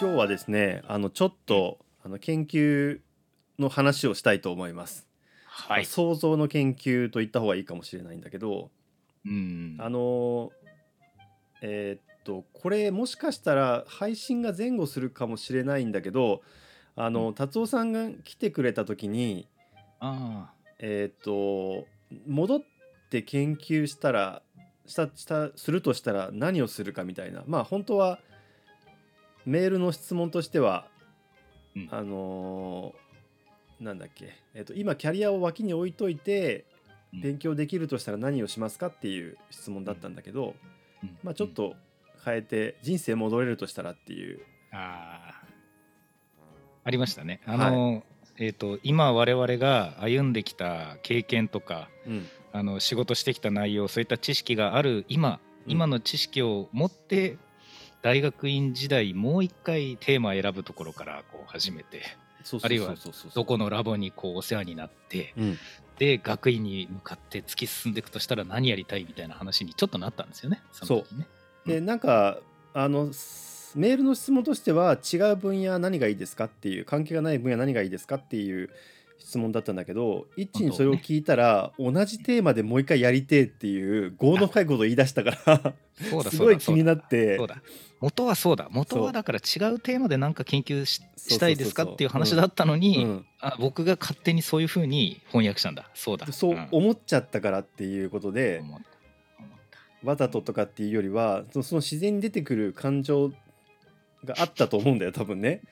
今日はですねあのちょっとあの研究の話をしたいと思います、はい。想像の研究と言った方がいいかもしれないんだけどうん。あのえーっとこれもしかしたら配信が前後するかもしれないんだけどあの達夫さんが来てくれた時にあ。えーっと戻って研究したらしたしたするとしたら何をするかみたいな。まあ本当はメールの質問としては、うんあのーなんだっけ、えーっと今キャリアを脇に置いといてうん勉強できるとしたら何をしますかっていう質問だったんだけど、あ。うんまあ、ちょっ。と変えて人生戻れるとしたらっていうああ。ありましたね。あの、えっ、と、今我々が歩んできた経験とか、うんあの仕事してきた内容、そういった知識がある今、うん今の知識を持って。大学院時代もう一回テーマを選ぶところからこう始めてそうあるいはそう。そうそうどこのラボにこうお世話になってうん。で学院に向かって突き進んでいくとしたら何やりたいみたいな話にちょっとなったんですよねその時ね。でなんかあのすメールの質問としては違う分野何がいいですかっていう関係がない分野何がいいですかっていう質問だったんだけど一にそれを聞いたら、同じテーマでもう一回やりてえっていう業の深いことを言い出したからすごい気になって。元はそうだ。元はだから違うテーマで何か研究したいですかっていう話だったのに、う。ん。あ僕が勝手にそういうふうに翻訳したんだ。そうだ。そうん。思っちゃったからっていうことで、思った。思った。わざととかっていうよりはそのその自然に出てくる感情があったと思うんだよ多分ね。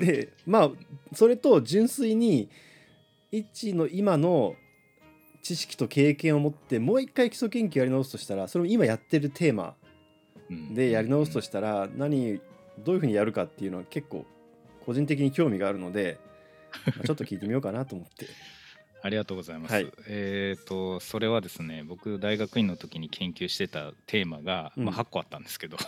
でまあそれと純粋に一の今の知識と経験を持ってもう一回基礎研究やり直すとしたらそれを今やってるテーマうんでやり直すとしたら何どういうふうにやるかっていうのは結構個人的に興味があるので、まあちょっと聞いてみようかなと思って。ありがとうございます。はい。えっ、とそれはですね僕大学院の時に研究してたテーマが、うん。まあ、8個あったんですけどね。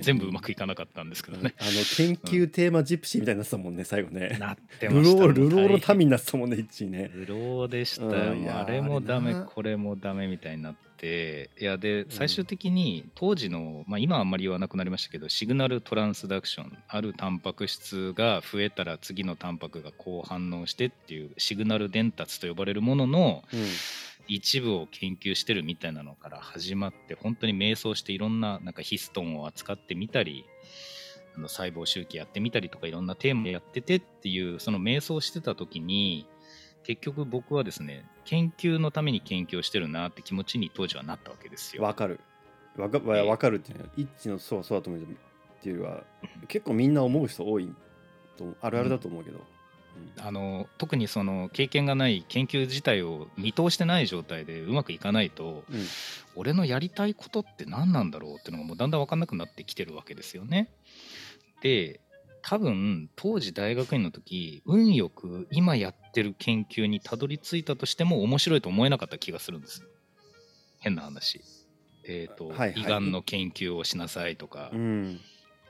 全部うまくいかなかったんですけどね。あの研究テーマジプシーみたいになってたもんね最後ね。なってルましたロールローの民になってたもんね一位ね。ルローでしたよ、うんあれもダメこれもダメみたいになっていやで最終的に当時の、まあ、今はあんまり言わなくなりましたけどシグナルトランスダクションあるタンパク質が増えたら次のタンパクがこう反応してっていうシグナル伝達と呼ばれるもののうん。一部を研究してるみたいなのから始まって本当に迷走していろんななんかヒストンを扱ってみたりあの細胞周期やってみたりとかいろんなテーマやっててっていうその迷走してた時に結局僕はですね研究のために研究をしてるなって気持ちに当時はなったわけですよ。わかる。わかかるっていうのは一致のそうそうだと思うっていうよりは結構みんな思う人多いとあるあるだと思うけど。あの特にその経験がない研究自体を見通してない状態でうまくいかないとうん俺のやりたいことって何なんだろうっていうのがもうだんだん分かんなくなってきてるわけですよね。で多分当時大学院の時運よく今やってる研究にたどり着いたとしても面白いと思えなかった気がするんですよ。変な話。えっ、と、はいはい胃がんの研究をしなさいとか、うん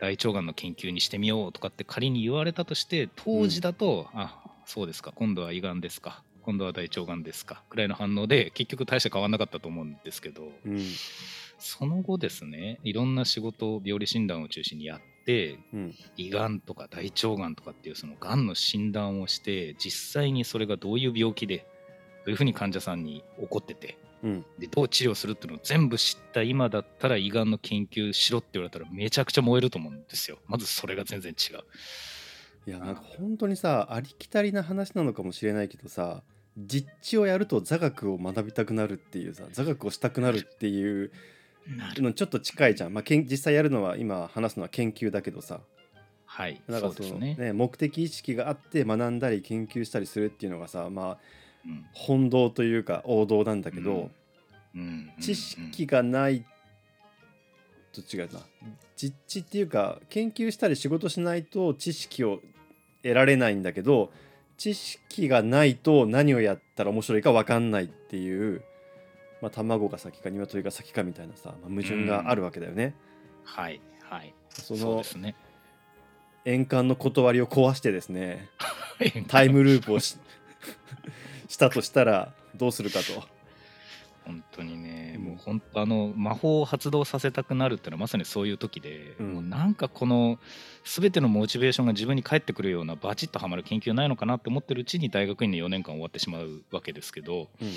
大腸がんの研究にしてみようとかって仮に言われたとして当時だと、あそうですか今度は胃がんですか今度は大腸がんですかくらいの反応で結局大して変わんなかったと思うんですけどうんその後ですねいろんな仕事を病理診断を中心にやってうん。胃がんとか大腸がんとかっていうそのがんの診断をして実際にそれがどういう病気でどういうふうに患者さんに起こっててうん。でどう治療するっていうのを全部知った今だったら胃がんの研究しろって言われたらめちゃくちゃ燃えると思うんですよ。まずそれが全然違う。いやなんか本当にさありきたりな話なのかもしれないけどさ実地をやると座学を学びたくなるっていうさ座学をしたくなるっていうのちょっと近いじゃん、まあ、けん実際やるのは今話すのは研究だけどさ。はいなんかそのそうですね。ね目的意識があって学んだり研究したりするっていうのがさまあうん。本道というか王道なんだけど、うんうん。知識がないと違うな。実地っていうか研究したり仕事しないと知識を得られないんだけど知識がないと何をやったら面白いか分かんないっていう、まあ、卵が先か鶏が先かみたいなさ、まあ、矛盾があるわけだよね。はいはい。そのですね。円環の断りを壊してですね タイムループをし したとしたらどうするかと。本当にね、うん。もう本当あの魔法を発動させたくなるっていうのはまさにそういう時で、うん。もうなんかこの全てのモチベーションが自分に返ってくるようなバチッとはまる研究ないのかなって思ってるうちに大学院の4年間終わってしまうわけですけど、うん。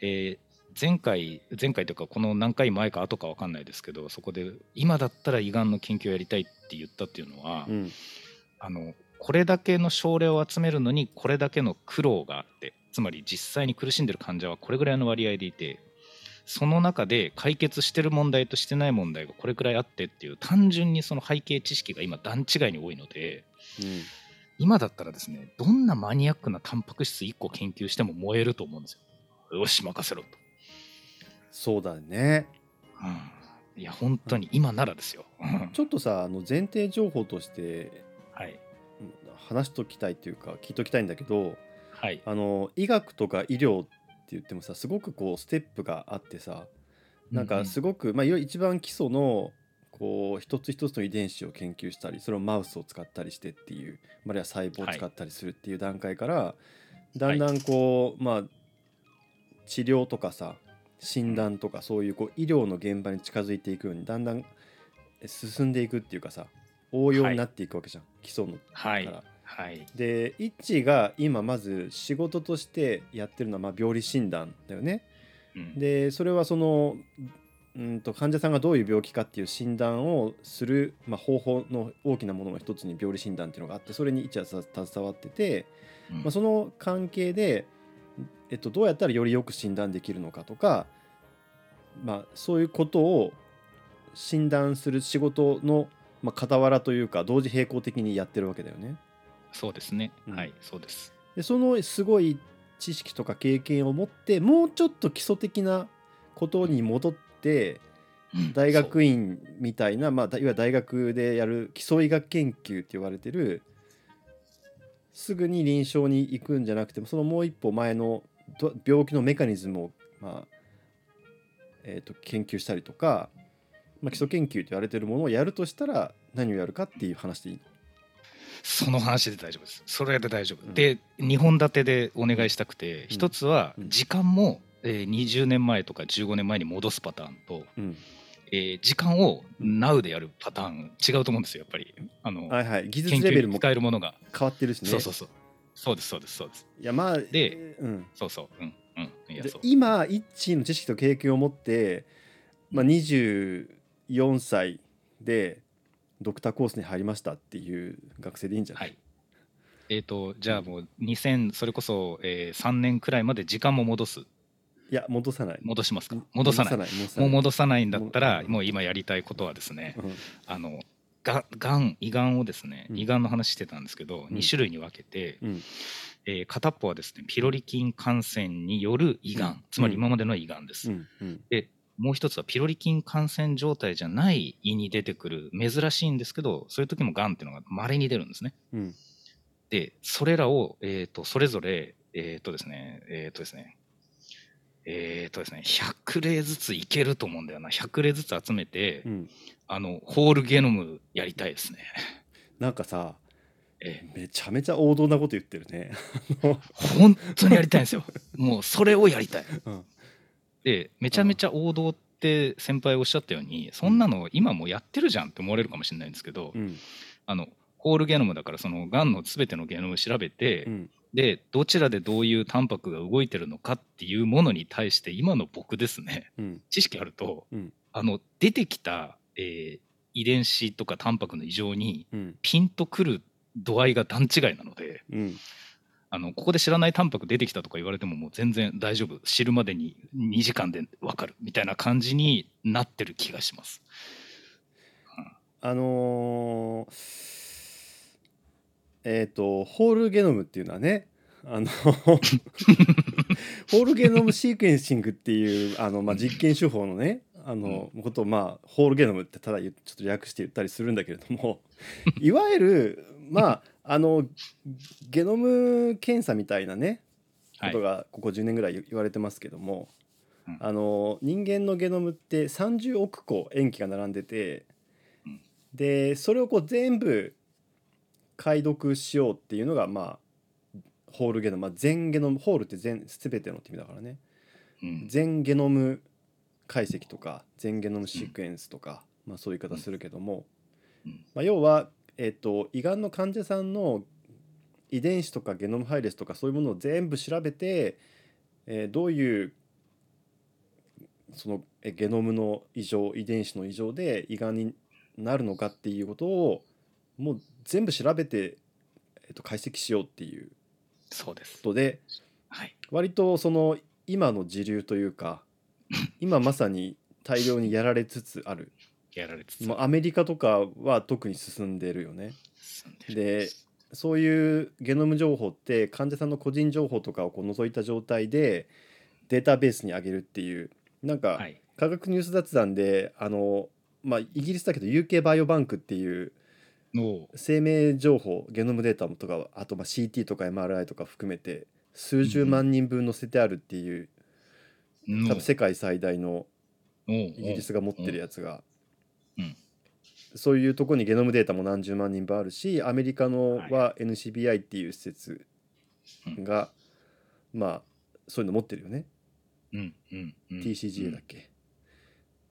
えー前回前回というかこの何回前か後か分かんないですけどそこで今だったら胃がんの研究をやりたいって言ったっていうのは、うんあのこれだけの症例を集めるのにこれだけの苦労があってつまり実際に苦しんでる患者はこれぐらいの割合でいてその中で解決してる問題としてない問題がこれくらいあってっていう単純にその背景知識が今段違いに多いので今だったらですねどんなマニアックなタンパク質1個研究しても燃えると思うんですよ。よし任せろと。そうだね。うん、いや本当に今ならですよ。うん。ちょっとさあの前提情報としてはい。うん話しときたいっていうか聞いときたいんだけどはい。あの医学とか医療って言ってもさすごくこうステップがあってさなんかすごく、まあいわゆる一番基礎のこう一つ一つの遺伝子を研究したりそれをマウスを使ったりしてっていうあるいは細胞を使ったりするっていう段階から、だんだんこう、まあ治療とかさ診断とかそういうこう医療の現場に近づいていくようにだんだん進んでいくっていうかさ応用になっていくわけじゃん、基礎のはいから。はい。でイッチが今まず仕事としてやってるのはまあ病理診断だよね。うん。でそれはそのうんと患者さんがどういう病気かっていう診断をする、まあ、方法の大きなものの一つに病理診断っていうのがあってそれにイッチはさ携わってて、うん。まあ、その関係で、えっと、どうやったらよりよく診断できるのかとか、まあ、そういうことを診断する仕事の、まあ、傍らというか同時並行的にやってるわけだよね。そうですね、うんはいそうです。でそのすごい知識とか経験を持ってもうちょっと基礎的なことに戻って大学院みたいな、まあ、だいわゆる大学でやる基礎医学研究って言われてるすぐに臨床に行くんじゃなくてもそのもう一歩前のど病気のメカニズムを、まあえー、と研究したりとか、まあ、基礎研究と言われてるものをやるとしたら何をやるかっていう話でいいの？その話で大丈夫です。それで大丈夫。うんで、2本立てでお願いしたくて、うん一つはうん時間も、えー20年前とか15年前に戻すパターンと、うん、えー時間を Now でやるパターン違うと思うんですよ、やっぱり。あの、はいはい技術レベルも使えるものが。変わってるしねそうそうそう。そうです、そうです、そうです。いやまあでうん、そうそう。うん、うん。いや、でそう。今イッチーの知識と経験を持って、まあ、24歳でドクターコースに入りましたっていう学生でいいんじゃない、はい。えっ、と、じゃあもう2000、それこそ、えー3年くらいまで時間も戻す。いや戻さない戻しますか？戻さない。戻さもう戻さないんだったら、もうもう今やりたいことはですね、うんあのががん胃がんをですね、うん。胃がんの話してたんですけど、うん。2種類に分けて、うん。えー片っぽはですねピロリ菌感染による胃がん、つまり今までの胃がんです、でもう一つはピロリ菌感染状態じゃない胃に出てくる珍しいんですけどそういう時もがんっていうのが稀に出るんですね。うん。でそれらを、えー、とそれぞれえっ、とですねえっ、とですねえっ、とですね100例ずついけると思うんだよな。100例ずつ集めて、うん。あのホールゲノムやりたいですね。なんかさえめちゃめちゃ王道なこと言ってるね。本当にやりたいんですよ。もうそれをやりたい。うん。でめちゃめちゃ王道って先輩おっしゃったようにそんなの今もうやってるじゃんって思われるかもしれないんですけど、うん。あのホールゲノムだからそのがんの全てのゲノム調べて、うんでどちらでどういうタンパクが動いてるのかっていうものに対して今の僕ですねうん。知識あると、うん。あの出てきた、えー遺伝子とかタンパクの異常にうん。ピンとくる度合いが段違いなので。うん。あのここで知らないタンパク出てきたとか言われてももう全然大丈夫。知るまでに2時間で分かるみたいな感じになってる気がします。あのーえっ、とホールゲノムっていうのはねあの ホールゲノムシークエンシングっていうあの、まあ、実験手法のねあの、ことをまあホールゲノムってただちょっと略して言ったりするんだけれども いわゆるまああのゲノム検査みたいなねはいことがここ10年ぐらい言われてますけども、うん。あの人間のゲノムって30億個塩基が並んでて、うん。でそれをこう全部解読しようっていうのがまあホールゲノム、まあ、全ゲノムホールって全全てのって意味だからね。うん。全ゲノム解析とか全ゲノムシークエンスとか、まあ、そういう言い方するけども、うん。まあ、要は、えっと胃がんの患者さんの遺伝子とかゲノム配列とかそういうものを全部調べて、えーどういうそのえゲノムの異常遺伝子の異常で胃がんになるのかっていうことをもう全部調べて、えっと解析しようっていうそうですこ。とではい。割とその今の時流というか 今まさに大量にやられつつあるやられつつアメリカとかは特に進んでるよね。進んでるでそういうゲノム情報って患者さんの個人情報とかをこう除いた状態でデータベースに上げるっていうなんかはい。科学ニュース雑談であの、まあ、イギリスだけど UK バイオバンクっていうの生命情報ゲノムデータとかあとまあ CT とか MRI とか含めて数十万人分載せてあるっていうの多分世界最大のイイギリスが持ってるやつが、うん。そういうとこにゲノムデータも何十万人分あるしアメリカのは NCBI っていう施設が、まあそういうの持ってるよね、うんうんうん、TCGA だっけ、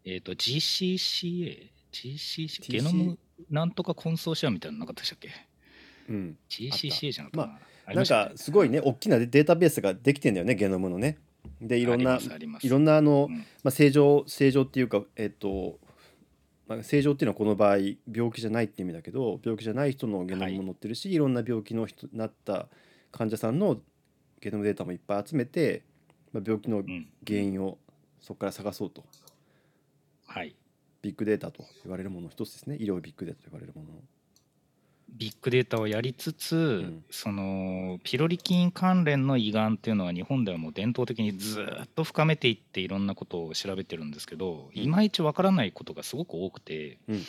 えっ、と GCCA GCC ゲノムなんとかコンソーシアムみたいなのなかったでしたっけ？うん、GCCA じゃなかったかな、ありなんかすごいね大きなデータベースができてんだよねゲノムのね。でいろんないろんなあの、うん。まあ、正常正常っていうかえっと、まあ、正常っていうのはこの場合病気じゃないって意味だけど病気じゃない人のゲノムも載ってるし、い、ろんな病気の人になった患者さんのゲノムデータもいっぱい集めて、まあ、病気のうん。原因をそこから探そうと。はいビッグデータと言われるものの一つですね。医療ビッグデータと言われるもの。の。ビッグデータをやりつつ、ん。そのピロリ菌関連の胃がんっていうのは日本ではもう伝統的にずっと深めていっていろんなことを調べてるんですけど、うん。いまいちわからないことがすごく多くて、うん。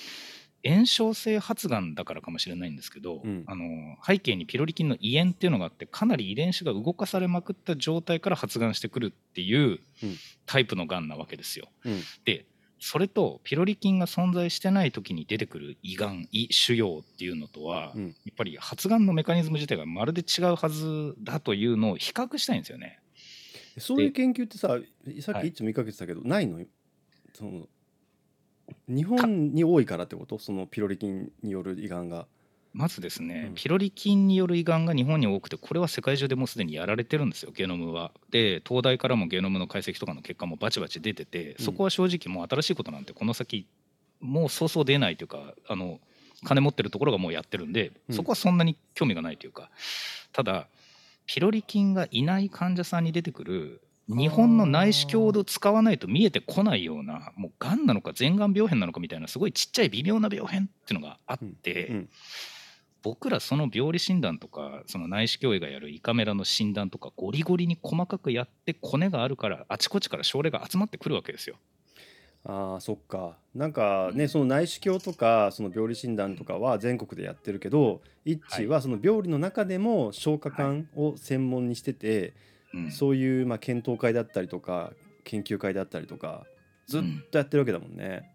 炎症性発がんだからかもしれないんですけど、うん。あの背景にピロリ菌の胃炎っていうのがあってかなり遺伝子が動かされまくった状態から発がんしてくるっていううん。タイプのがんなわけですよ。うん。でそれとピロリ菌が存在してない時に出てくる胃がん胃腫瘍っていうのとは、うんやっぱり発がんのメカニズム自体がまるで違うはずだというのを比較したいんですよね。そういう研究ってささっはいき一も言いかけてたけど、ないの？その日本に多いからってこと？そのピロリ菌による胃がんが。まずですね、うん。ピロリ菌による胃がんが日本に多くてこれは世界中でもうすでにやられてるんですよゲノムは。で東大からもゲノムの解析とかの結果もバチバチ出ててそこは正直もう新しいことなんてこの先もうそうそう出ないというかあの金持ってるところがもうやってるんでうん。そこはそんなに興味がないというかただピロリ菌がいない患者さんに出てくる日本の内視鏡を使わないと見えてこないようなもうがんなのか前がん病変なのかみたいなすごいちっちゃい微妙な病変っていうのがあって、うん僕らその病理診断とかその内視鏡医がやる胃カメラの診断とかゴリゴリに細かくやってコネがあるからあちこちから症例が集まってくるわけですよ。あーそっか。なんかねその内視鏡とかその病理診断とかは全国でやってるけど一致はその病理の中でも消化管を専門にしてて、うん。そういうまあ検討会だったりとか研究会だったりとかずっとやってるわけだもんね。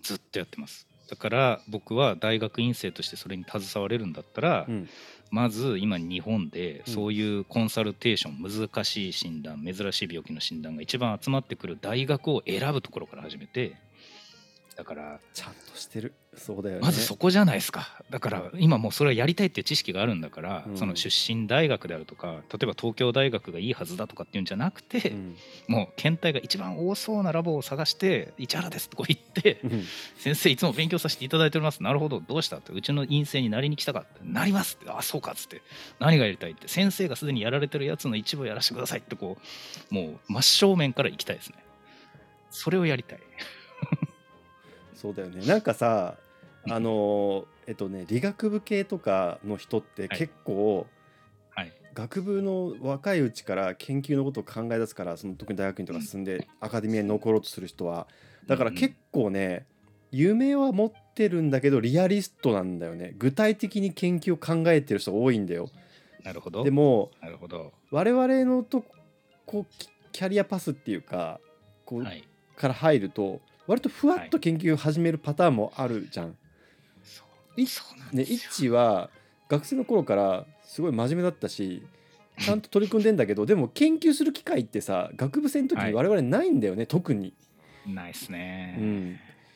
ずっとやってますだから僕は大学院生としてそれに携われるんだったら、うん。まず今日本でうん。そういうコンサルテーション、難しい診断珍しい病気の診断が一番集まってくる大学を選ぶところから始めてだからちゃんとしてるそうだよね。まずそこじゃないですか。だから今もうそれはやりたいっていう知識があるんだから、うん。その出身大学であるとか例えば東京大学がいいはずだとかっていうんじゃなくて、うん。もう検体が一番多そうなラボを探して「市原です」とこ行ってうん「先生いつも勉強させていただいております。なるほど。どうした?」って「うちの院生になりに来たか?」って「なります」って「あそうか」っつって「何がやりたい?」って「先生がすでにやられてるやつの一部をやらせてください」ってこうもう真正面から行きたいですね。それをやりたい。そうだよね。なんかさ あのえっとね理学部系とかの人ってはい。結構、はい。学部の若いうちから研究のことを考え出すからその特に大学院とか進んでアカデミアに残ろうとする人はだから結構ね夢は持ってるんだけどリアリストなんだよね。具体的に研究を考えてる人が多いんだよ。なるほど。でもなるほど。我々のとこキキャリアパスっていうかこう、はい。から入ると割とふわっと研究を始めるパターンもあるじゃん。ね、イッチは学生の頃からすごい真面目だったし ちゃんと取り組んでんだけどでも研究する機会ってさ学部生の時にはい。我々ないんだよね、特に。ないっすね、うん、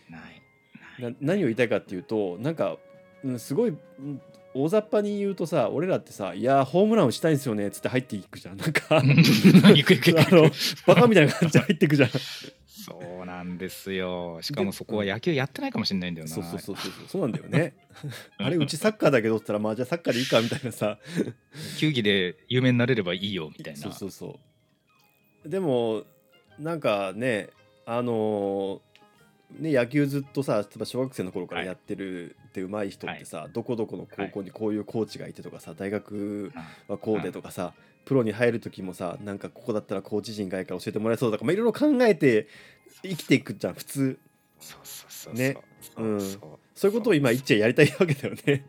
ない。な何を言いたいかっていうとなんかうんすごいうん大雑把に言うとさ俺らってさ「いやーホームラン打ちたいんですよね」っつって入っていくじゃん。なんか あのバカみたいな感じで入っていくじゃん。そうなんですよ。しかもそこは野球やってないかもしれないんだよな。そうそうそうそうそう。なんだよね。あれうちサッカーだけどって言ったらまあじゃあサッカーでいいかみたいなさ。球技で有名になれればいいよみたいな。そうそうそう。でもなんかねあのーね野球ずっとさ例えば小学生の頃からはい。やってるって上手い人ってさ、どこどこの高校にこういうコーチがいてとかさ大学はこうでとかさ、プロに入る時もさなんかここだったらコーチ陣がいいから教えてもらえそうとかまあいろいろ考えて生きていくじゃん普通。そうそうそうそう。ね。そううんそうそういうことを今一致やりたいわけだよね。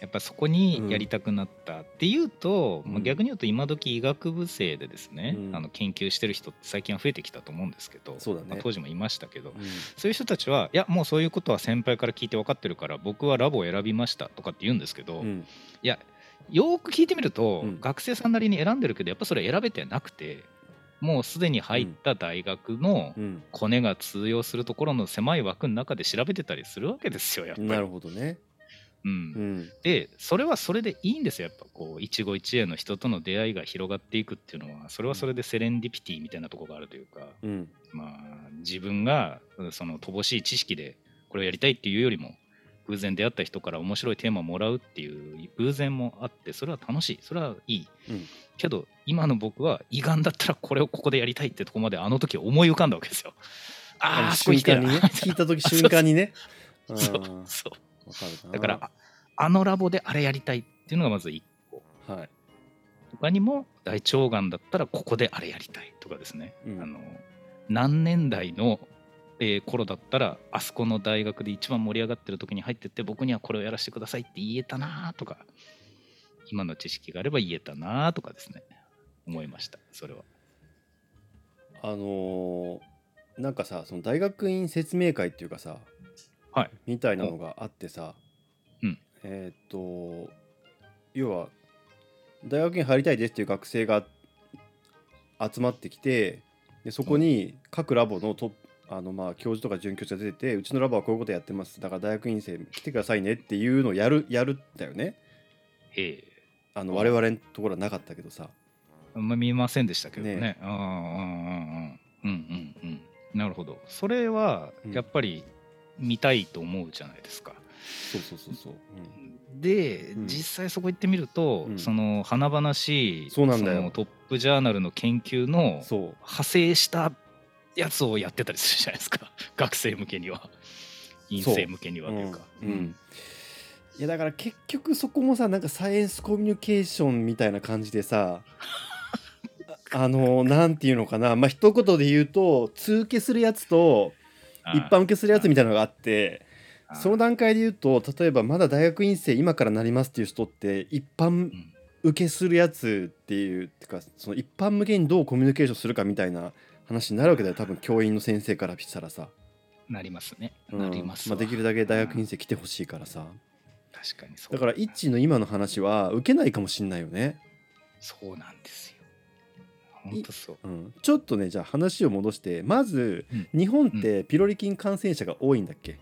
やっぱそこにやりたくなったっていうと、うん。まあ、逆に言うと今時医学部生でですね、うん。あの研究してる人って最近は増えてきたと思うんですけど当時もいましたけど、うん。そういう人たちはいやもうそういうことは先輩から聞いて分かってるから僕はラボを選びましたとかって言うんですけど、うん。いやよーく聞いてみると、うん。学生さんなりに選んでるけどやっぱそれ選べてなくてもうすでに入った大学のうん。コネが通用するところの狭い枠の中で調べてたりするわけですよやっぱり。なるほどね。うん。うん。でそれはそれでいいんですよやっぱこう一期一会の人との出会いが広がっていくっていうのは。それはそれでセレンディピティみたいなところがあるというか、うん。まあ、自分がうんその乏しい知識でこれをやりたいっていうよりも偶然出会った人から面白いテーマをもらうっていう偶然もあってそれは楽しいそれはいい、うん。けど今の僕は胃がんだったらこれをここでやりたいってとこまであの時思い浮かんだわけですよ。あのあそこ行ける瞬間にね聞いた時瞬間にね。そううんそう。だからああのラボであれやりたいっていうのがまず1個。はい。他にも大腸がんだったらここであれやりたいとかですね、うん。あの何年代の、えー頃だったらあそこの大学で一番盛り上がってる時に入ってって僕にはこれをやらせてくださいって言えたなとか今の知識があれば言えたなとかですね。思いました。それは。あのーなんかさその大学院説明会っていうかさ、はい。みたいなのがあってさ、うん。えーっと要は大学院入りたいですっていう学生が集まってきてでそこに各ラボのトップあのまあ教授とか准教授が出ててうちのラボはこういうことやってます。だから大学院生来てくださいねっていうのをやるやるんだよね。え。あの我々のところはなかったけどさ。えあんま見ませんでしたけどね。ね。うんうんうんうんうんうんうん。なるほど。それはうん。やっぱり見たいと思うじゃないですか、そうそうそうそう、で、うん。実際そこ行ってみると、うん。その華々しいそうなんだよ。のトップジャーナルの研究の派生したやつをやってたりするじゃないですか。学生向けには。院生向けにはというか。うん。うん。いやだから結局そこもさなんかサイエンスコミュニケーションみたいな感じでさあ あのなんていうのかな。まあ一言で言うと通受けするやつとあ一般受けするやつみたいなのがあってあその段階で言うと例えばまだ大学院生今からなりますっていう人って一般うん。受けするやつっていうてかその一般向けにどうコミュニケーションするかみたいな話になるわけだよ。多分教員の先生からしたらさ、なりますね、うん。なりますわ。まあ、できるだけ大学院生来てほしいからさ。確かにそう。だからイッの今の話は受けないかもしんないよね、そうなんですよ。本当そう。うん、ちょっとねじゃあ話を戻してまず、うん。日本ってピロリ菌感染者が多いんだっけ、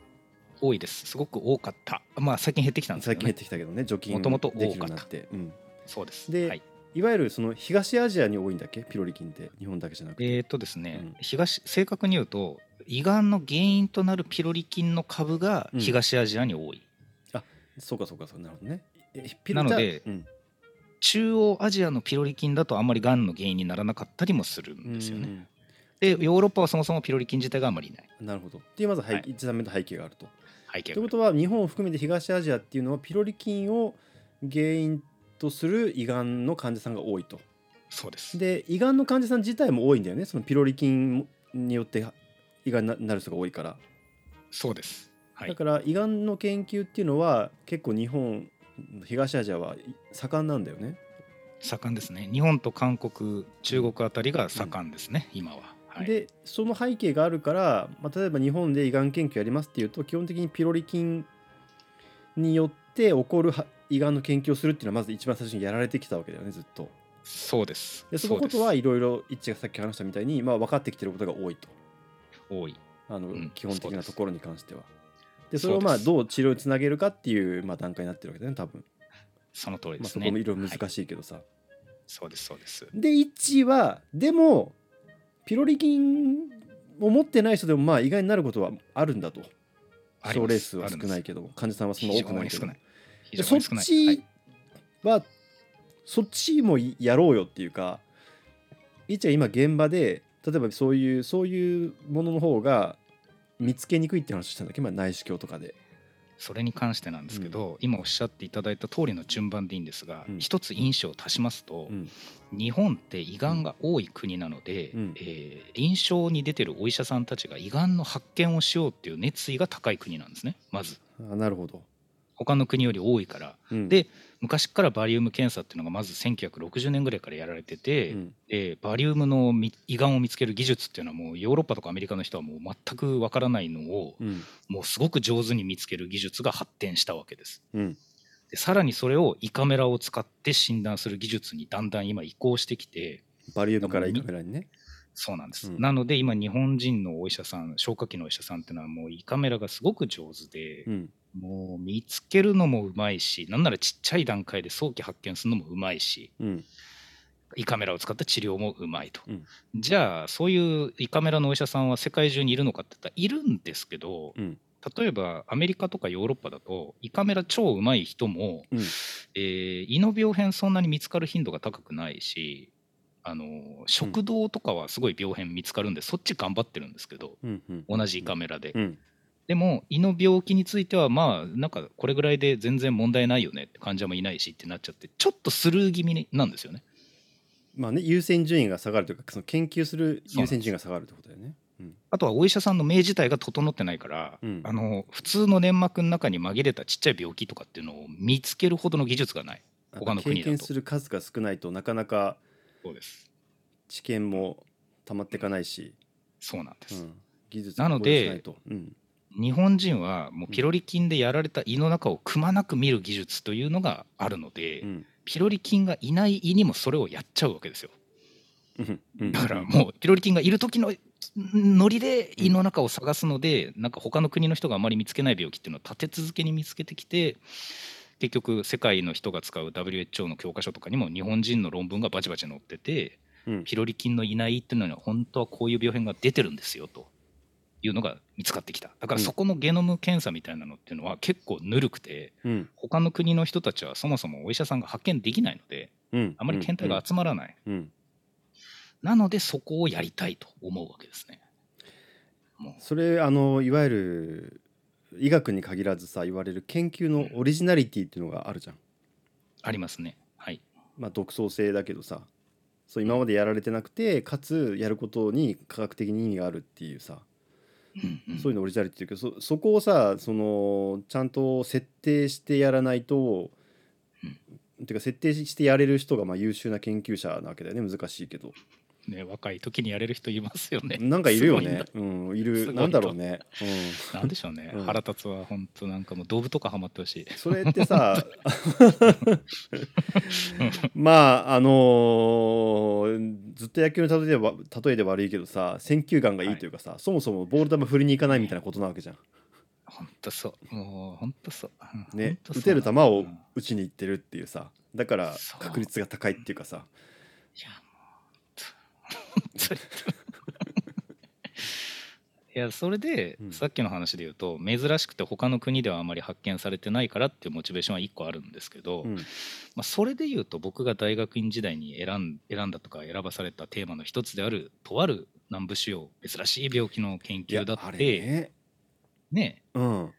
多いです。すごく多かった。まあ最近減ってきたんですけど、ね。最近減っ、てきたけどね。除菌もともとできるよ多かったうになって、うん、そうです。ではい、いわゆるその東アジアに多いんだっけ？ピロリ菌って。日本だけじゃなくて、えー、とですね、うん。東正確に言うと胃がんの原因となるピロリ菌の株がうん。東アジアに多い、そうかそうかそうか。なるほどね。なのでうん。中央アジアのピロリ菌だとあんまりがんの原因にならなかったりもするんですよね、うんでヨーロッパはそもそもピロリ菌自体があんまりいない。なるほど。っていうまず背、はい。一段目の背景があると。背景がということは日本を含めて東アジアっていうのはピロリ菌を原因とする胃がんの患者さんが多いと。そうです。で胃がんの患者さん自体も多いんだよね。そのピロリ菌によって胃がんになる人が多いから。そうです。はい。だから胃がんの研究っていうのは結構日本東アジアは盛んなんだよね。盛んですね。日本と韓国中国あたりが盛んですね、今は、はい、でその背景があるから、まあ、例えば日本で胃がん研究やりますっていうと基本的にピロリ菌によって起こるは胃がんの研究をするっていうのはまず一番最初にやられてきたわけだよねずっと。そうですでそのことはいろいろ一致がさっき話したみたいに、まあ、分かってきてることが多いと。多いあの、うん基本的なところに関しては。でそれをまあどう治療につなげるかっていう、まあ、段階になってるわけだよね多分、その通りまあ、ですね。そこもいろいろはい難しいけどさ。そうですそうです。で1はでもピロリ菌を持ってない人でもまあ意外になることはあるんだと症例数は少ないけど患者さんはそんな多くないけど非常に少ない。そっ常に少ない。はいちは、そっちもやろうよっていうか一は今現場で例えばそういうそういうものの方が見つけにくいって話をしたんだっけ？ど、まあ、内視鏡とかで。それに関してなんですけど、今おっしゃっていただいた通りの順番でいいんですが、うん一つ印象を足しますと、うん日本って胃がんが多い国なので、うんえー臨床に出てるお医者さんたちが胃がんの発見をしようっていう熱意が高い国なんですねまずあなるほど。他の国より多いから。うん。で昔からバリウム検査っていうのがまず1960年ぐらいからやられてて、うん。でバリウムのみ胃がんを見つける技術っていうのはもうヨーロッパとかアメリカの人はもう全くわからないのをうん。もうすごく上手に見つける技術が発展したわけです。うん。でさらにそれを胃カメラを使って診断する技術にだんだん今移行してきてバリウムから胃カメラにね。そうなんです、うん。なので今日本人のお医者さん消化器のお医者さんっていうのはもう胃カメラがすごく上手でう、んもう見つけるのもうまいしなんならちっちゃい段階で早期発見するのもうまいしうん。胃カメラを使った治療もうまいと、うん。じゃあそういう胃カメラのお医者さんは世界中にいるのかって言ったらいるんですけどうん。例えばアメリカとかヨーロッパだと胃カメラ超うまい人も、うん。えー胃の病変そんなに見つかる頻度が高くないしあの食道とかはすごい病変見つかるんで、そっち頑張ってるんですけどうんうん。同じ胃カメラで、うんでも胃の病気についてはまあなんかこれぐらいで全然問題ないよねって患者もいないしってなっちゃってちょっとスルー気味になんですよね。まあね優先順位が下がるというかその研究する優先順位が下がるってことだよね。うん。あとはお医者さんの目自体が整ってないから、うん。あの普通の粘膜の中に紛れたちっちゃい病気とかっていうのを見つけるほどの技術がない。他の国だと。経験する数が少ないとなかなかそうです。知見も溜まっていかないし、そうなんです、うん、技術なのでうん日本人はもうピロリ菌でやられた胃の中をくまなく見る技術というのがあるので、うん。ピロリ菌がいない胃にもそれをやっちゃうわけですよ。だからもうピロリ菌がいる時のノリで胃の中を探すので、なんか他の国の人があまり見つけない病気っていうのを立て続けに見つけてきて結局世界の人が使う WHO の教科書とかにも日本人の論文がバチバチ載っててうん。ピロリ菌のいないっていうのには本当はこういう病変が出てるんですよというのが見つかってきた。だからそこのゲノム検査みたいなのっていうのは結構ぬるくてうん。他の国の人たちはそもそもお医者さんが発見できないのでうん。あまり検体が集まらない、うん。なのでそこをやりたいと思うわけですね。もう。それあのいわゆる医学に限らずさ言われる研究のオリジナリティっていうのがあるじゃん。ありますね。はい。まあ独創性だけどさ。そう今までやられてなくてかつやることに科学的に意味があるっていうさそういうのオリジナリティっていうけどそそこをさそのちゃんと設定してやらないと、てか設定してやれる人がまあ優秀な研究者なわけだよね。難しいけどね、若い時にやれる人いますよね。なんかいるよ。ねうんいるなんだろうね、なんでしょうね。うん腹立つは本当なんかもう道具とかハマってほしい。うん、それってさ まああのーずっと野球の例えでは例えで悪いけどさ選球眼がいいというかさ、そもそもボール球振りに行かないみたいなことなわけじゃん。本当そう。もう本当そう。うんね打てる球をうん打ちに行ってるっていうさだから確率が高いっていうかさいや いやそれで、うん。さっきの話で言うと珍しくて他の国ではあまり発見されてないからっていうモチベーションは1個あるんですけど、うん。まあ、それで言うと僕が大学院時代に選ん選んだとか選ばされたテーマの一つであるとある南部腫瘍珍しい病気の研いや究だあれってねね。うん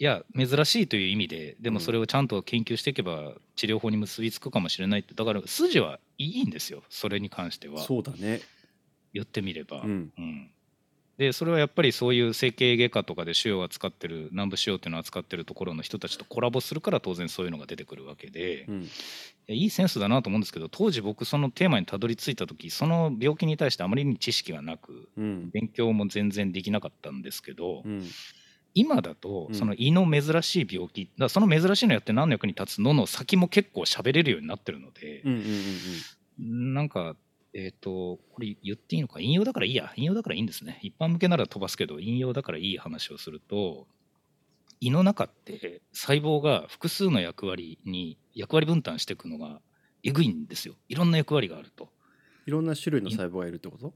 いや珍しいという意味ででうん。もそれをちゃんと研究していけば治療法に結びつくかもしれないって。だから筋はいいんですよそれに関しては。そうだね。言ってみれば。うん。うん。でそれはやっぱりそういう整形外科とかで腫瘍を扱ってる南部腫瘍っていうのを扱ってるところの人たちとコラボするから当然そういうのが出てくるわけで、いうん。やいいセンスだなと思うんですけど当時僕そのテーマにたどり着いた時その病気に対してあまりに知識がなくうん。勉強も全然できなかったんですけど、うん今だとうんその胃の珍しい病気だからその珍しいのやって何の役に立つのの先も結構喋れるようになってるのでうんうんうん、なんかえっ、と、これ言っていいのか、引用だからいいや、引用だからいいんですね。一般向けなら飛ばすけど、引用だからいい話をすると、胃の中って細胞が複数の役割に役割分担していくのがえぐいんですよ。いろんな役割があると。いろんな種類の細胞がいるってこと？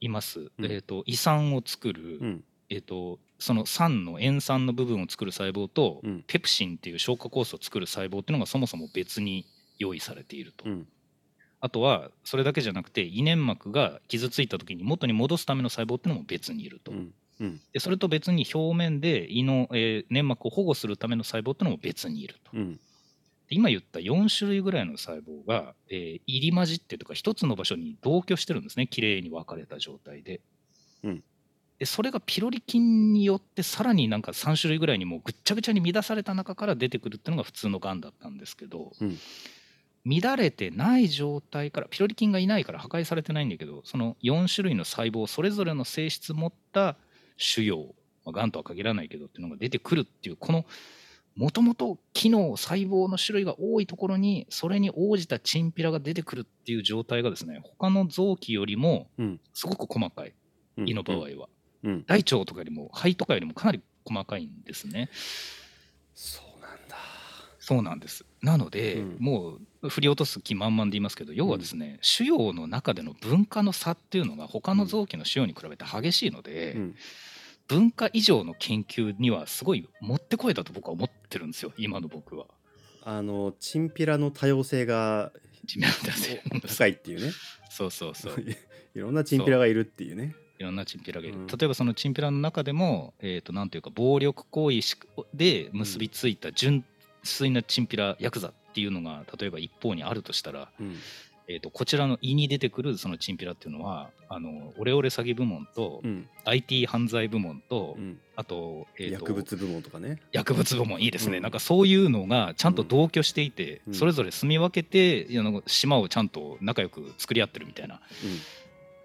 います。うんえっ、と、胃酸を作る、うんえっ、と、その酸の塩酸の部分を作る細胞と、うん。ペプシンっていう消化酵素を作る細胞っていうのがそもそも別に用意されていると。うん。あとはそれだけじゃなくて胃粘膜が傷ついた時に元に戻すための細胞っていうのも別にいると、うん。うん。でそれと別に表面で胃の、えー粘膜を保護するための細胞っていうのも別にいると。でうん。今言った4種類ぐらいの細胞が、えー入り混じってとか一つの場所に同居してるんですね。きれいに分かれた状態で。うんでそれがピロリ菌によってさらになんか3種類ぐらいにもうぐっちゃぐちゃに乱された中から出てくるっていうのが普通のがんだったんですけど、うん。乱れてない状態からピロリ菌がいないから破壊されてないんだけどその4種類の細胞それぞれの性質持った腫瘍、まあ、がんとは限らないけどっていうのが出てくるっていうこのもともと機能細胞の種類が多いところにそれに応じたチンピラが出てくるっていう状態がですね他の臓器よりもうん。すごく細かい。うん。胃の場合は、うん。大腸とかよりも肺とかよりもかなり細かいんですね。そうなんだ。そうなんです。なので、うん。もう振り落とす気満々で言いますけど、要はですね、腫瘍の中での分化の差っていうのが他の臓器の腫瘍に比べて激しいので、うん。分化以上の研究にはすごいもってこいだと僕は思ってるんですよ、今の僕は。あのチンピラの多様性が地面で汗高いっていうね。そうそうそう。いろんなチンピラがいるっていうね。いろんなチンピラがいる。うん。例えばそのチンピラの中でも、えっ、と、なんていうか、暴力行為しで結びついた純粋なチンピラヤクザっていうのが、例えば一方にあるとしたら、うん。えー、とこちらの胃に出てくるそのチンピラっていうのはあのオレオレ詐欺部門と、うん。IT 犯罪部門と、うん。あと,、えーと薬物部門とかね。薬物部門いいですね、うん。なんかそういうのがちゃんと同居していて、うん。それぞれ住み分けてあの島をちゃんと仲良く作り合ってるみたいな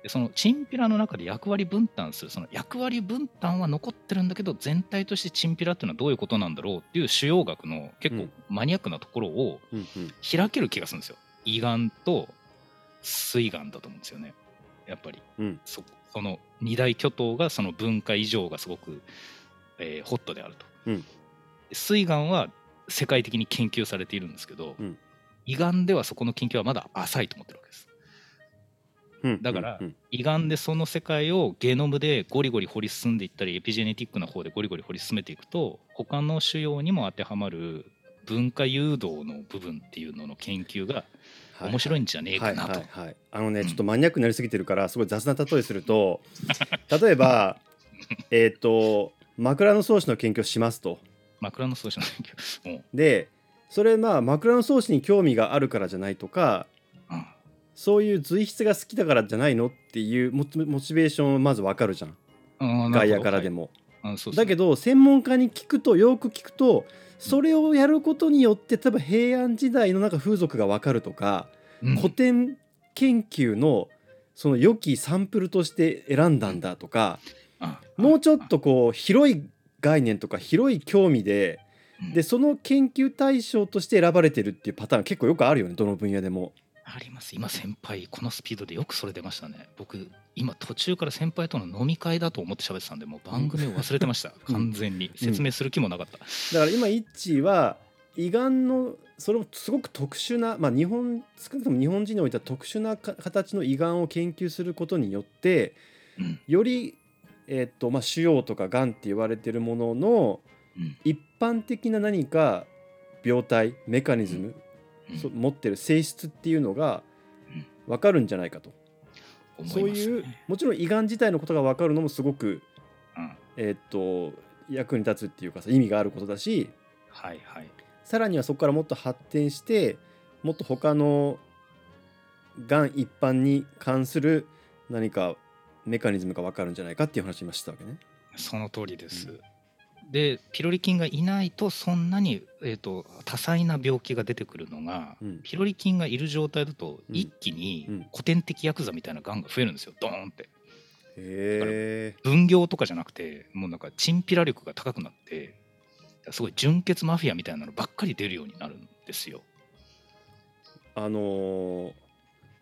でそのチンピラの中で役割分担するその役割分担は残ってるんだけど全体としてチンピラっていうのはどういうことなんだろうっていう腫瘍学の結構うん。マニアックなところを開ける気がするんですよ。胃がんと膵がんだと思うんですよね。やっぱり。うん。そその二大巨頭がその文化以上がすごく、えーホットであると、うん。膵がんは世界的に研究されているんですけど、うん。胃がんではそこの研究はまだ浅いと思ってるわけです。うんだからうん胃がんでその世界をゲノムでゴリゴリ掘り進んでいったりエピジェネティックな方でゴリゴリ掘り進めていくと他の腫瘍にも当てはまる文化誘導の部分っていうのの研究がはい。面白いんじゃねえかなと。あのねちょっとマニアックになりすぎてるからすごい雑な例えすると 例えばえっと枕草子の研究をしますと。枕草子の研究。もでそれまあ枕草子に興味があるからじゃないとかううんそういう随筆が好きだからじゃないのっていうモチベーションまずわかるじゃん外野からで。も。はいあそうそうだけど専門家に聞くとよく聞くとそれをやることによって例えば平安時代のなんか風俗がわかるとか、うん古典研究のその良きサンプルとして選んだんだとか、あもうちょっとこう広い概念とか広い興味でうんでその研究対象として選ばれてるっていうパターン結構よくあるよねどの分野でも。あります。今先輩このスピードでよくそれ出ましたね。僕今途中から先輩との飲み会だと思って喋ってたんでもう番組を忘れてました、うん。完全に。説明する気もなかった、だから今イッチーは胃がんのそれもすごく特殊な、まあ、日本少なくとも日本人においては特殊なか形の胃がんを研究することによってうん。より、えーっとまあ、腫瘍とかがんって言われてるもののうん。一般的な何か病態メカニズム、持ってる性質っていうのがうん。分かるんじゃないかと、思いそういうもちろん胃がん自体のことが分かるのもすごく、うん。えーっと役に立つっていうかさ意味があることだしはいはい。さらにはそこからもっと発展してもっと他のがん一般に関する何かメカニズムが分かるんじゃないかっていう話を今したわけね。その通りです、うでピロリ菌がいないとそんなに、えー、と多彩な病気が出てくるのが、うん。ピロリ菌がいる状態だとうん。一気にうん。古典的ヤクザみたいながんが増えるんですよ。ドーンって。分業とかじゃなくてもうなんかチンピラ力が高くなってすごい純血マフィアみたいなのばっかり出るようになるんですよ。あのー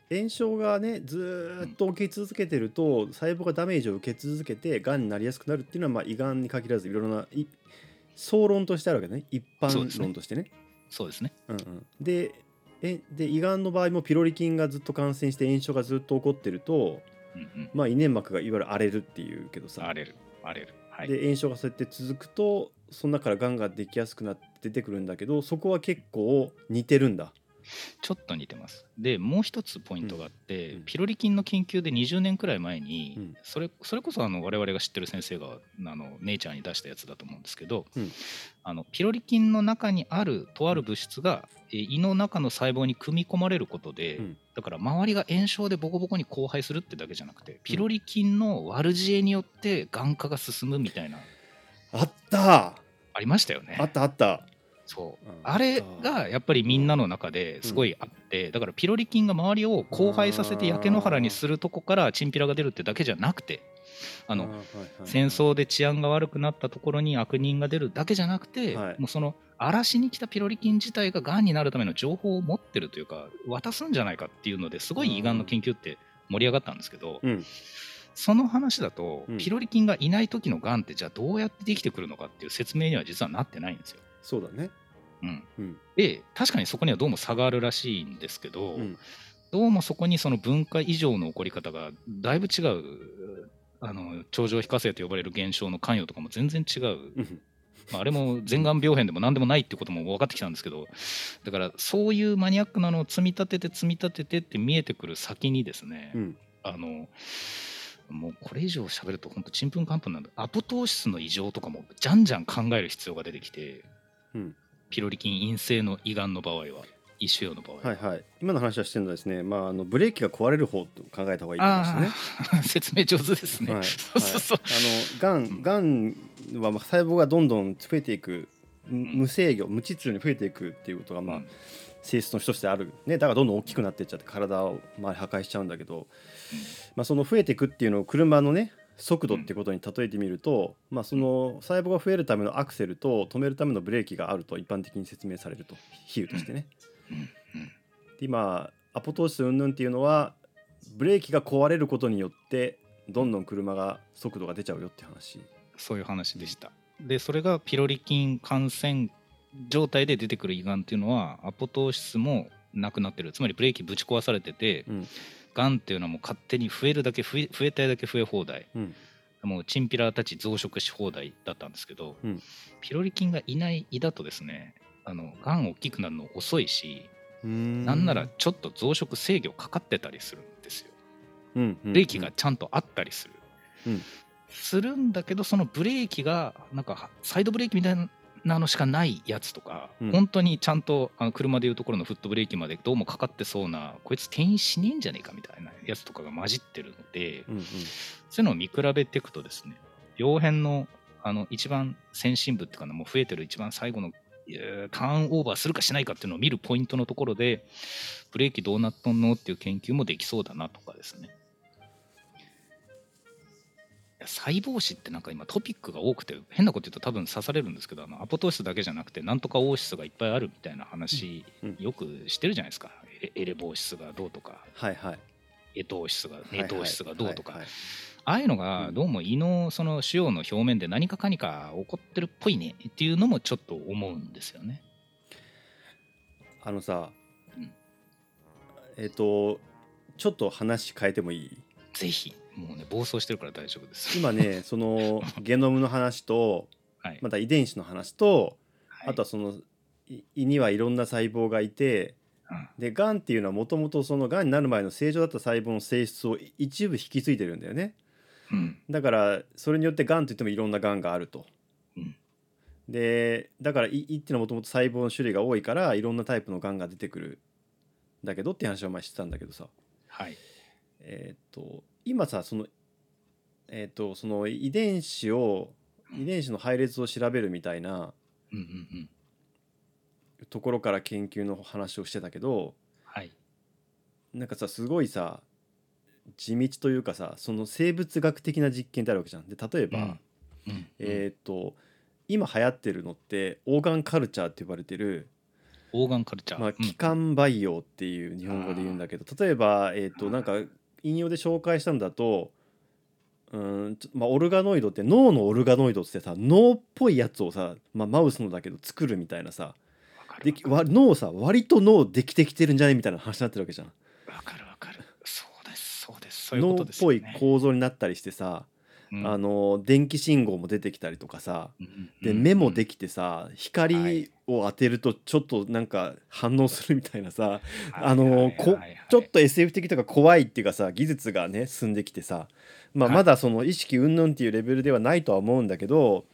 炎症がねずーっと起き続けてると細胞がダメージを受け続けてがんになりやすくなるっていうのはまあ胃がんに限らずいろいろない総論としてあるわけね一般論としてね。そうですね。うんうん、でえで胃がんの場合もピロリ菌がずっと感染して炎症がずっと起こってると、うんうん。まあ、胃粘膜がいわゆる荒れるっていうけどさ荒れる、荒れる。はい。で炎症がそうやって続くとその中からがんができやすくなって出てくるんだけどそこは結構似てるんだ。ちょっと似てます。でもう一つポイントがあって、うん。ピロリ菌の研究で20年くらい前に、うん。それそれこそあの我々が知ってる先生があのネイチャーに出したやつだと思うんですけど、うん。あのピロリ菌の中にあるとある物質が、えー胃の中の細胞に組み込まれることで、うん。だから周りが炎症でボコボコに荒廃するってだけじゃなくてピロリ菌の悪知恵によってがん化が進むみたいな。あった。ありましたよね。あったあった。そう。うん。あれがやっぱりみんなの中ですごいあって、だからピロリ菌が周りを荒廃させて焼け野原にするとこからチンピラが出るってだけじゃなくてあのはいはい。戦争で治安が悪くなったところに悪人が出るだけじゃなくて、はい。もうその荒らしに来たピロリ菌自体ががんになるための情報を持ってるというか渡すんじゃないかっていうのですごい胃がんの研究って盛り上がったんですけど、うん。その話だと、うん。ピロリ菌がいない時のがんってじゃあどうやってできてくるのかっていう説明には実はなってないんですよ。そうだね。うん、うん。で確かにそこにはどうも差があるらしいんですけど、うん。どうもそこにその文化異常の起こり方がだいぶ違うあの頂上非火星と呼ばれる現象の関与とかも全然違う、うん。まあ、あれも前眼病変でも何でもないってことも分かってきたんですけどだからそういうマニアックなのを積み立てて積み立ててって見えてくる先にですね、うん。あのもうこれ以上喋ると本当ちんぷんかんぷんなんだ。アポトーシスの異常とかもじゃんじゃん考える必要が出てきてうん。ピロリ菌陰性の胃がんの場合は胃腫瘍の場合は、はいはい。今の話はしてるのはですね、まあ、あのブレーキが壊れる方と考えた方がいいかもしれないね。ああ 説明上手ですね、はい、そうそうそう、はい。あのがんがんはまあ細胞がどんどん増えていくむ無制御無秩序に増えていくっていうことがまあ、うん。性質の一つとしてある、ね、だからどんどん大きくなっていっちゃって体を周り破壊しちゃうんだけど、まあ、その増えていくっていうのを車のね速度ってことに例えてみると、まあ、その細胞が増えるためのアクセルと止めるためのブレーキがあると一般的に説明されると比喩としてね。うん。うん。で今アポトーシス云々っていうのはブレーキが壊れることによってどんどん車が速度が出ちゃうよって話。そういう話でした。でそれがピロリ菌感染状態で出てくる胃がんっていうのはアポトーシスもなくなってる。つまりブレーキぶち壊されててうんがんっていうのはもう勝手に増えるだけ増え増えたいだけ増え放題。うん。もうチンピラたち増殖し放題だったんですけど、うん。ピロリ菌がいない胃だとですねあのがん大きくなるの遅いし、ななんならちょっと増殖制御かかってたりするんですよ。ブブレーキがちゃんとあったりする、うん。するんだけどそのブレーキがなんかサイドブレーキみたいなのしかないやつとか、うん。本当にちゃんとあの車でいうところのフットブレーキまでどうもかかってそうなこいつ転移しねえんじゃねえかみたいなやつとかが混じってるので、うんうん。そういうのを見比べていくとですね両辺のあの一番先進部っていうかなもう増えてる一番最後のえーターンオーバーするかしないかっていうのを見るポイントのところでブレーキどうなっとんのっていう研究もできそうだなとかですね細胞死ってなんか今トピックが多くて変なこと言うと多分刺されるんですけどあのアポトーシスだけじゃなくてなんとかオーシスがいっぱいあるみたいな話、うん。うんよくしてるじゃないですか。エエレボーシスがどうとかはいはい。エトーシスがはいはい。ネトーシスがどうとか、はいはい。ああいうのがうん。どうも胃のその腫瘍の表面で何かかにか起こってるっぽいねっていうのもちょっと思うんですよね。あのさうん。えっとちょっと話変えてもいい？ぜひもうね暴走してるから大丈夫です。今ねその ゲノムの話とはい。また遺伝子の話とはい。あとはそのい胃にはいろんな細胞がいてうん。でがんっていうのはもともとそのがんになる前の正常だった細胞の性質を一部引き継いでるんだよね。うん。だからそれによってがんといってもいろんながんがあると。うん。でだから胃胃っていうのはもともと細胞の種類が多いからいろんなタイプのがんが出てくるんだけどって話を前してたんだけどさ。はいえーっと今さそのえーっとその遺伝子を遺伝子の配列を調べるみたいなうんうんうん。ところから研究の話をしてたけどはい。なんかさすごいさ地道というかさその生物学的な実験ってあるわけじゃん。で例えば、うん。うん。えーっと今流行ってるのってオーガンカルチャーって呼ばれてるオーガンカルチャー。まあ、うん。気管培養っていう日本語で言うんだけど、例えば、えー、となんか引用で紹介したんだとうーんまあ、オルガノイドって脳のオルガノイドってさ脳っぽいやつをさ、まあ、マウスのだけど作るみたいなさでるわわ脳さ割と脳できてきてるんじゃないみたいな話になってるわけじゃん。わかるわかる。そうです、そうです。そういう脳っことですぽいよね。構造になったりしてさ、うんあの電気信号も出てきたりとかさうんでうん目もできてさは光いを当てるとちょっとなんか反応するみたいなさはいあのちょっと SF 的とか怖いっていうかさ技術がね進んできてさ、まあ、はい。まだその意識云々っていうレベルではないとは思うんだけど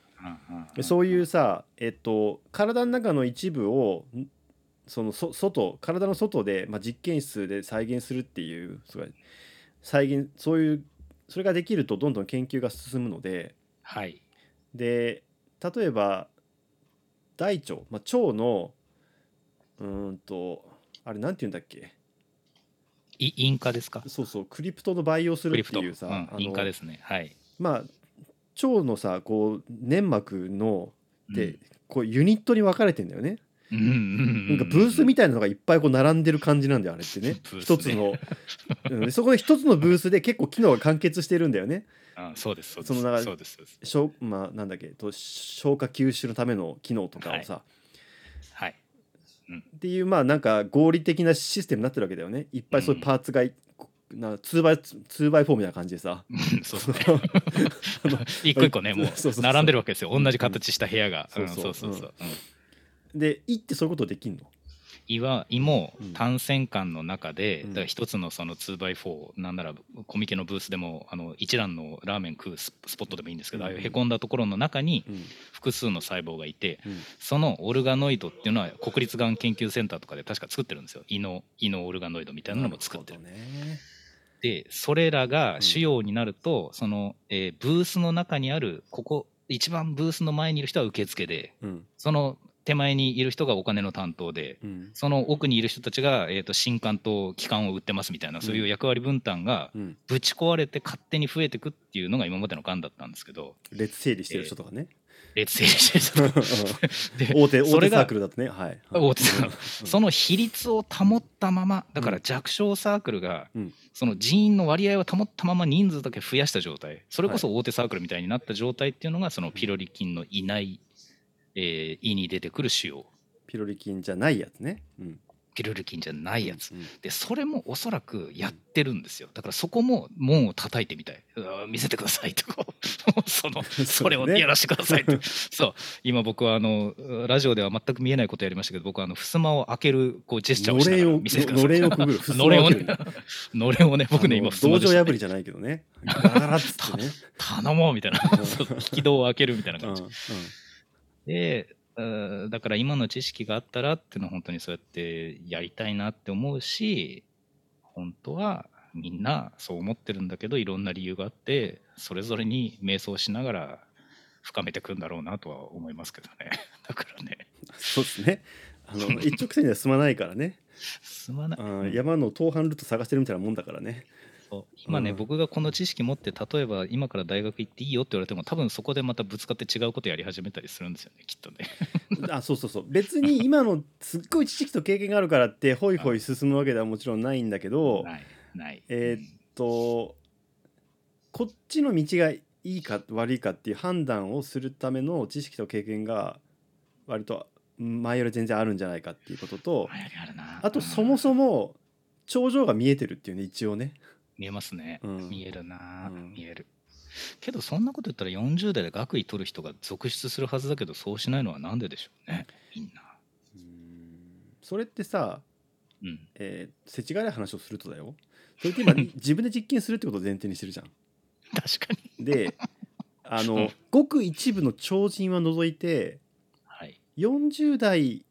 そういうさえっと体の中の一部をんそのそ外体の外で、まあ、実験室で再現するっていう再現そういうそれができるとどんどん研究が進むのではい。で例えば大腸、まあ、腸のうーんとあれなんて言うんだっけ？イインカですか？そうそうクリプトの培養する。っていうさ、うんインカですね。はい。まあ腸のさこう粘膜ので、うんこうユニットに分かれてんだよね。うんうんうんなんかブースみたいなのがいっぱいこう並んでる感じなんだよあれってね ブースね一つの、うんでそこで一つのブースで結構機能が完結してるんだよね。あそうです、そうです。その中そうです。そうです消まあなんだっけと消化吸収のための機能とかをさ、はい。っていうまあなんか合理的なシステムになってるわけだよねいっぱいそういうパーツがい、な 2x2 4みたいな感じでさうん そうですね。一個一個ね、もそうそうそうう並んでるわけですよ。同じ形した部屋が。うんうんそうそうそう。うんで胃ってそういうことできんの？胃は胃もうん。単線間の中で、うん。だから一つのその 2x4 なんならコミケのブースでもあの一蘭のラーメン食うススポットでもいいんですけど、うん。ああいうへこんだところの中にうん。複数の細胞がいてうん。そのオルガノイドっていうのは国立がん研究センターとかで確か作ってるんですよ。胃の胃のオルガノイドみたいなのも作ってる。なるね。でそれらうん。が腫瘍になると、その、えーブースの中にあるここ一番ブースの前にいる人は受付でうん。その手前にいる人がお金の担当でうん。その奥にいる人たちが、えー、と新刊と機関を売ってますみたいなそういう役割分担がうん。ぶち壊れて勝手に増えていくっていうのが今までのがんだったんですけど列整理してる人とかね、列整理してる人。で大手サークルだとね。はい。大手サークうん。その比率を保ったままだから弱小サークルが、うん。その人員の割合を保ったまま人数だけ増やした状態。それこそ大手サークルみたいになった状態っていうのがそのピロリ菌のいない、えー胃に出てくる腫瘍ピロリ菌じゃないやつね、うん、ピロリ菌じゃないやつ。うんでそれもおそらくやってるんですよ。だからそこも門を叩いてみたい。見せてくださいとこ。う その それをやらせてくださいって そう。今僕はあのラジオでは全く見えないことやりましたけど僕はあの襖を開けるこうジェスチャーをしながら見せてくださいのれんをね。襖を開のれんをね僕ね今道場破りじゃないけどね。っつってね。頼もうみたいな。引き戸を開けるみたいなうん感じ。でうんだから今の知識があったらっていうのは本当にそうやってやりたいなって思うし本当はみんなそう思ってるんだけどいろんな理由があってそれぞれに瞑想しながら深めていくんだろうなとは思いますけどね。だからね。そうですね。あの一直線には進まないからね。すまない、あ山の登攀ルート探してるみたいなもんだからねそう。今ね、うん。僕がこの知識持って例えば今から大学行っていいよって言われても多分そこでまたぶつかって違うことやり始めたりするんですよねきっとね。あそうそうそう。別に今のすっごい知識と経験があるからってホイホイ進むわけではもちろんないんだけどえーっとこっちの道がいいか悪いかっていう判断をするための知識と経験が割と前より全然あるんじゃないかっていうこととあとそもそも頂上が見えてるっていうね一応ね。見えますね、うん。見えるな、うん。見える。けどそんなこと言ったら40代で学位取る人が続出するはずだけどそうしないのはなんででしょうね。みんな。うん。それってさうん。えー、世知辛い話をするとだよ。それって今 自分で実験するってことを前提にしてるじゃん。確かに。であうん。のごく一部の超人は除いてはい。40代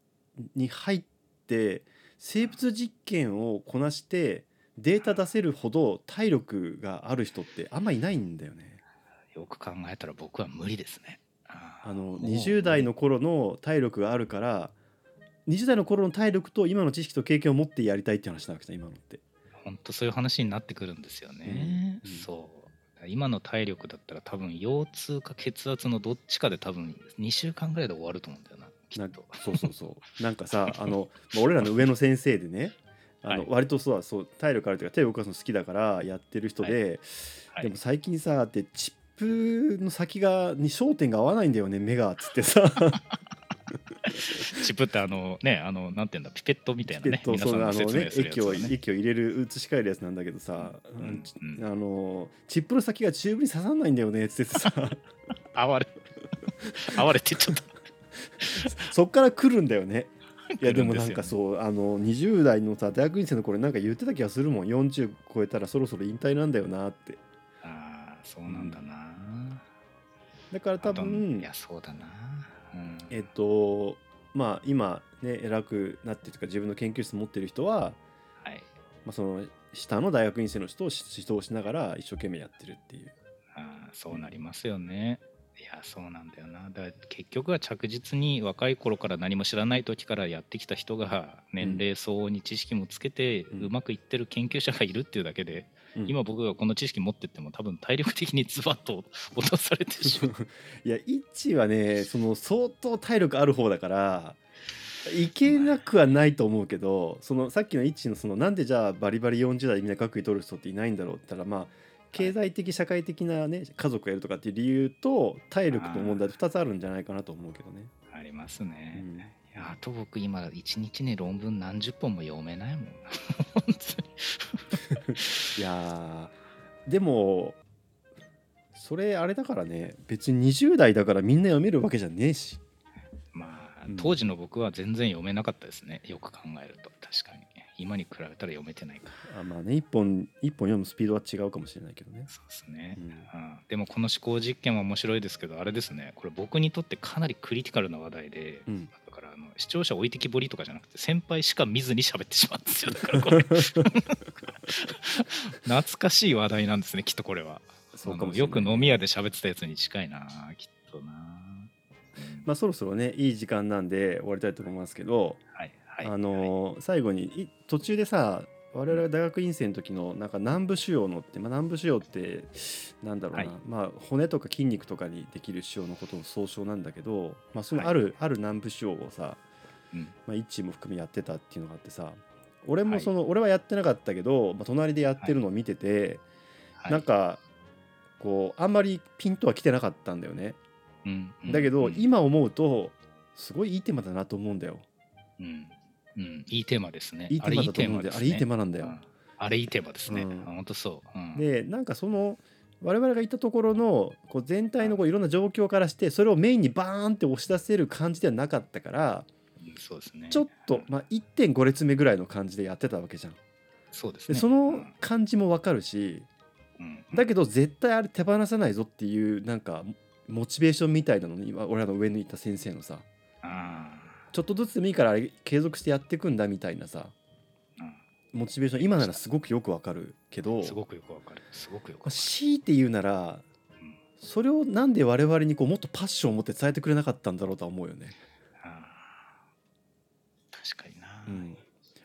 に入って生物実験をこなしてデータ出せるほど体力がある人ってあんまいないんだよね。よく考えたら僕は無理ですねあのもう20代の頃の体力があるから20代の頃の体力と今の知識と経験を持ってやりたいって話なわけじゃん今のって。本当そういう話になってくるんですよね、うんうんそう今の体力だったら多分腰痛か血圧のどっちかで多分2週間ぐらいで終わると思うんだよななんきっと。そうそうそうなんかさあの、まあ俺らの上の先生でねあの、はい割とそうそう体力あるというか手を動かすの好きだからやってる人で、はい。でも最近さってチップの先がに焦点が合わないんだよね目がっつってさ。チップってあのね、あの、なんていうんだ、ピペットみたいなね、えっと皆さんがそのあのね液を。液を入れる移し替えるやつなんだけどさ、うん。うんあのチップの先がチューブに刺さんないんだよねっつってさ。哀れ。哀れって言っちゃった。そっから来るんだよねいやでもなんかう。そうあの20代のさ大学院生の頃なんか言ってた気がするもん40超えたらそろそろ引退なんだよなってああ、そうなんだな。だから多分いや、そうだな。うんえっとまあ今ね偉くなってとか自分の研究室持ってる人は、はい。まあ、その下の大学院生の人を指導しながら一生懸命やってるっていうああそうなりますよね。いやそうなんだよな。だから結局は着実に若い頃から何も知らない時からやってきた人が年齢相応に知識もつけてうまくいってる研究者がいるっていうだけで、うん今僕がこの知識持ってっても多分体力的にズバッと落とされてしまう。いやイッチはねその相当体力ある方だからいけなくはないと思うけどそのさっきのイッチのそのなんでじゃあバリバリ40代でみんな学位取る人っていないんだろうって言ったらまあ経済的社会的なね家族がいるとかっていう理由と体力の問題2つあるんじゃないかなと思うけどね。ありますね。うんいやあと僕今1日に論文何十本も読めないもんな。いやーでもそれあれだからね別に20代だからみんな読めるわけじゃねえし。まあうん当時の僕は全然読めなかったですね。よく考えると確かに。今に比べたら読めてないか。ら。あまあね一本一本読むスピードは違うかもしれないけどね。そうですね、うん。うんでもこの思考実験は面白いですけどあれですね。これ僕にとってかなりクリティカルな話題で、うん。だからあの視聴者置いてきぼりとかじゃなくて先輩しか見ずに喋ってしまうんですよ。だからこれ。懐かしい話題なんですねきっとこれは。そうかもよく飲み屋で喋ってたやつに近いなきっとな、うん。まあそろそろねいい時間なんで終わりたいと思いますけど、はいはいあのー最後にい途中でさ我々が大学院生の時のなんか南部腫瘍のって、まあ、南部腫瘍ってなんだろうな、はい。まあ骨とか筋肉とかにできる腫瘍のことの総称なんだけど、まあ、そのはい。ある、ある南部腫瘍をさ、うん。まあ、一チも含めやってたっていうのがあってさ俺もはい。その、俺はやってなかったけど、まあ、隣でやってるのを見てて、はい。なんかこうあんまりピンとは来てなかったんだよね。うん。うん。だけど、うん。今思うとすごいいいテーマだなと思うんだよ。うんうんいいテーマですね。いいテーマだと思うんだよ。あれいいテーマなんだよ。うん。あれいいテーマですね、本当そう、うん。でなんかその我々が言ったところのこう全体のこういろんな状況からしてそれをメインにバーンって押し出せる感じではなかったからうんそうですね。ちょっと、まあ、1.5列目ぐらいの感じでやってたわけじゃん。そうですね。でその感じもわかるしうん。だけど絶対あれ手放さないぞっていうなんかモチベーションみたいなのに今俺らの上にいた先生のさ。あちょっとずつでもいいから継続してやっていくんだみたいなさ。ーうん。モチベーション今ならすごくよくわかるけどすごくよくわかる。すごくよくま強いて言うならる、うん。それをなんで我々にこうもっとパッションを持って伝えてくれなかったんだろうとは思うよね。確かにな、うん。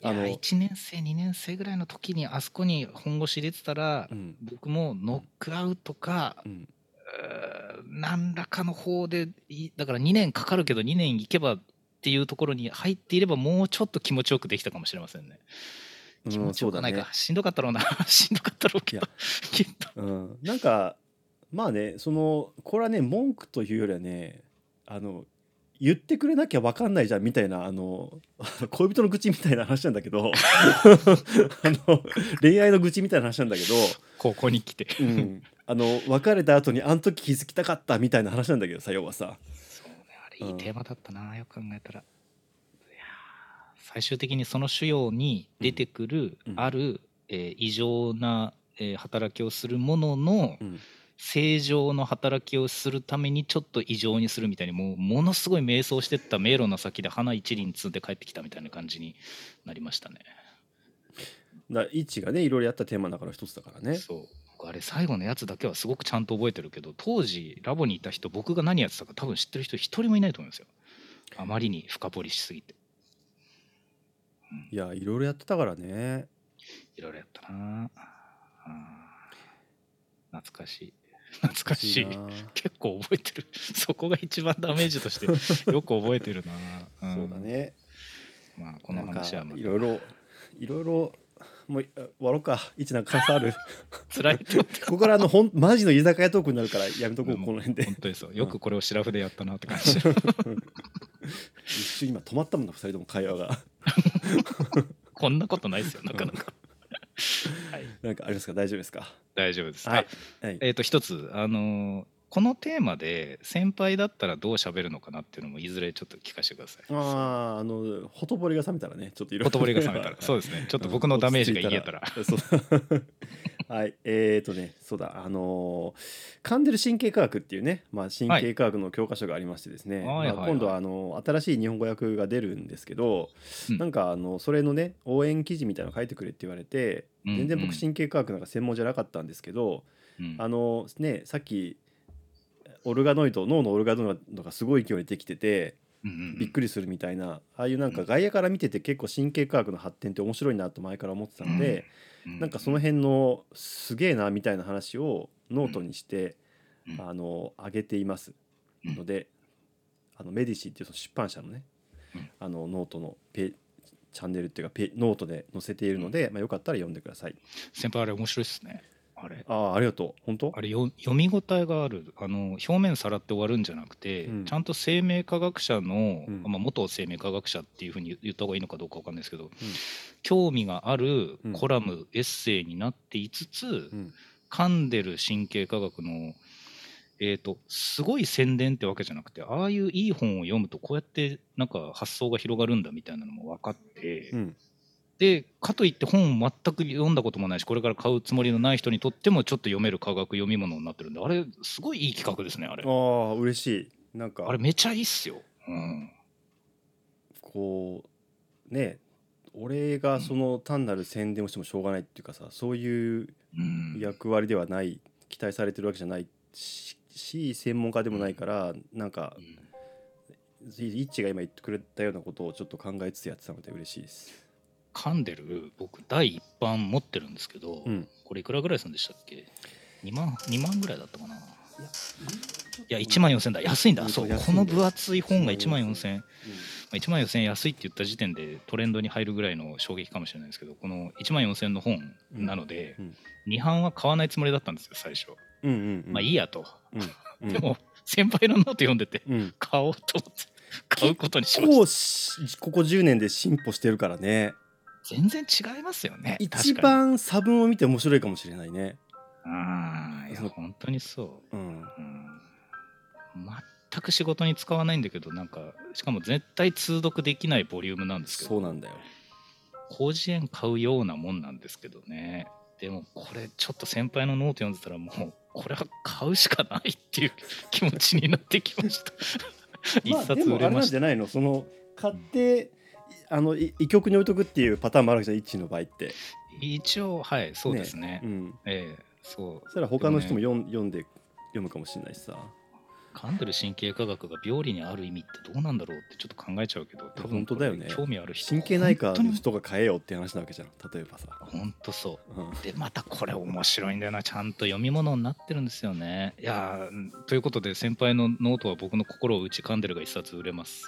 あの1年生2年生ぐらいの時にあそこに本腰入れてたら、うん。僕もノックアウトか、うん。何らかの方でいだから2年かかるけど2年行けばっていうところに入っていればもうちょっと気持ちよくできたかもしれませんね。うん気持ちよくないか、そうだね。しんどかったろうな。しんどかったろうけどきっと。うん、なんかまあねそのこれはね文句というよりはねあの言ってくれなきゃ分かんないじゃんみたいなあの 恋人の愚痴みたいな話なんだけど。あの恋愛の愚痴みたいな話なんだけど、ここに来て。うん、あの別れた後にあの時気づきたかったみたいな話なんだけどさ要はさ。いいテーマだったな、よく考えたら。最終的にその腫瘍に出てくるうん。ある、えー異常な、えー働きをするものの、うん。正常の働きをするためにちょっと異常にするみたいにもうものすごい迷走してった迷路の先で花一輪積んで帰ってきたみたいな感じになりましたね。だ位置がねいろいろやったテーマだから一つだからね。そう僕あれ最後のやつだけはすごくちゃんと覚えてるけど当時ラボにいた人僕が何やってたか多分知ってる人一人もいないと思うんですよ。あまりに深掘りしすぎて。いやいろいろやってたからね。いろいろやったな。懐かしい。懐かしい。な。結構覚えてる。そこが一番ダメージとして よく覚えてるな、ん。そうだね。まあこの話はいろいろいろいろもうわろうか。一なんかある。辛いここからあのほんマジの居酒屋トークになるからやめとこううん。この辺で。本当にそうよくこれをシラフでやったなって感じ。一瞬今止まったもんな二人とも会話が。こんなことないですよなかなか。はい。なんかありますか？大丈夫ですか？大丈夫です、はい。あはい。えっ、と一つあのーこのテーマで先輩だったらどう喋るのかなっていうのもいずれちょっと聞かせてください。あああのほとぼりが冷めたらねちょっといろいろほとぼりが冷めたら。そうですね。ちょっと僕のダメージが言えたら。はい。えーとねそうだ。あのーカンデル神経科学っていうね、まあ、神経科学の教科書がありましてですね、はい。まあ、今度はあの新しい日本語訳が出るんですけど、うん。なんかあのそれのね応援記事みたいなの書いてくれって言われてうん全然うん僕神経科学なんか専門じゃなかったんですけど、うん。あのねさっきオルガノイド脳のオルガノイドがすごい勢いでできててびっくりするみたいなああいうなんか外野から見てて結構神経科学の発展って面白いなと前から思ってたので、うなんかその辺のすげえなみたいな話をノートにして、うん。あの上げていますうん。ので、あのメディシっていうその出版社のね、うん。あのノートのペチャンネルっていうかペノートで載せているので、まあ、よかったら読んでください。先輩あれ面白いですねあれ。ああありがとう。本当？あれよ読み応えがある。あの表面さらって終わるんじゃなくて、うん。ちゃんと生命科学者の、うん。まあ、元生命科学者っていうふうに言った方がいいのかどうかわかんないですけど、興味があるうん。コラム、エッセイになっていつつ、うん。噛んでる神経科学のえー、とすごい宣伝ってわけじゃなくてああいういい本を読むとこうやってなんか発想が広がるんだみたいなのも分かって、うんでかといって本を全く読んだこともないしこれから買うつもりのない人にとってもちょっと読める科学読み物になってるんであれすごいいい企画ですねあれ。ああ嬉しい。なんか。あれめちゃいいっすよ、うん、こうね俺がその単なる宣伝をしてもしょうがないっていうかさそういううん役割ではない期待されてるわけじゃないしし専門家でもないからなんかうん。イッチが今言ってくれたようなことをちょっと考えつつやってたので嬉しいです。噛んでる僕第一版持ってるんですけど、うん、これいくらぐらいするんでしたっけ？2万2万ぐらいだったかな。いや1万4000だ。安いんだ、うんそう安いんだよ。この分厚い本が1万4000円う1万4000円安いって言った時点でトレンドに入るぐらいの衝撃かもしれないですけどこの1万4000円の本なので、うんうん。2版は買わないつもりだったんですよ最初、んうんうん、まあいいやと、うん、でも先輩のノート読んでてうん、買おうと思って買うことにしました。こうしここ10年で進歩してるからね全然違いますよね。一番差分を見て面白いかもしれないね。ああいや本当にそう。うん、うん。全く仕事に使わないんだけどなんかしかも絶対通読できないボリュームなんですけど。そうなんだよ。広辞苑買うようなもんなんですけどね。でもこれちょっと先輩のノート読んでたらもうこれは買うしかないっていう気持ちになってきました。一冊売れました。んじゃないの？その買ってあのい医局に置いとくっていうパターンもあるじゃん一の場合って。一応はいそうですね。うん、ええそう。そしたら他の人も読ん,、読んで読むかもしれないしさ。噛んでる神経科学が病理にある意味ってどうなんだろうってちょっと考えちゃうけど多分本当だよね。興味ある人神経内科の人が買えよって話なわけじゃん例えばさ。本当そう。うん。でまたこれ面白いんだよな。ちゃんと読み物になってるんですよね。いやということで先輩のノートは僕の心を打ち噛んでるが一冊売れます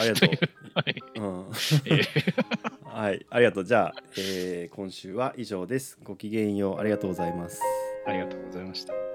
ありがとう。はい、うんえーはい、ありがとう。じゃあ、えー今週は以上です。ごきげんよう。ありがとうございます。ありがとうございました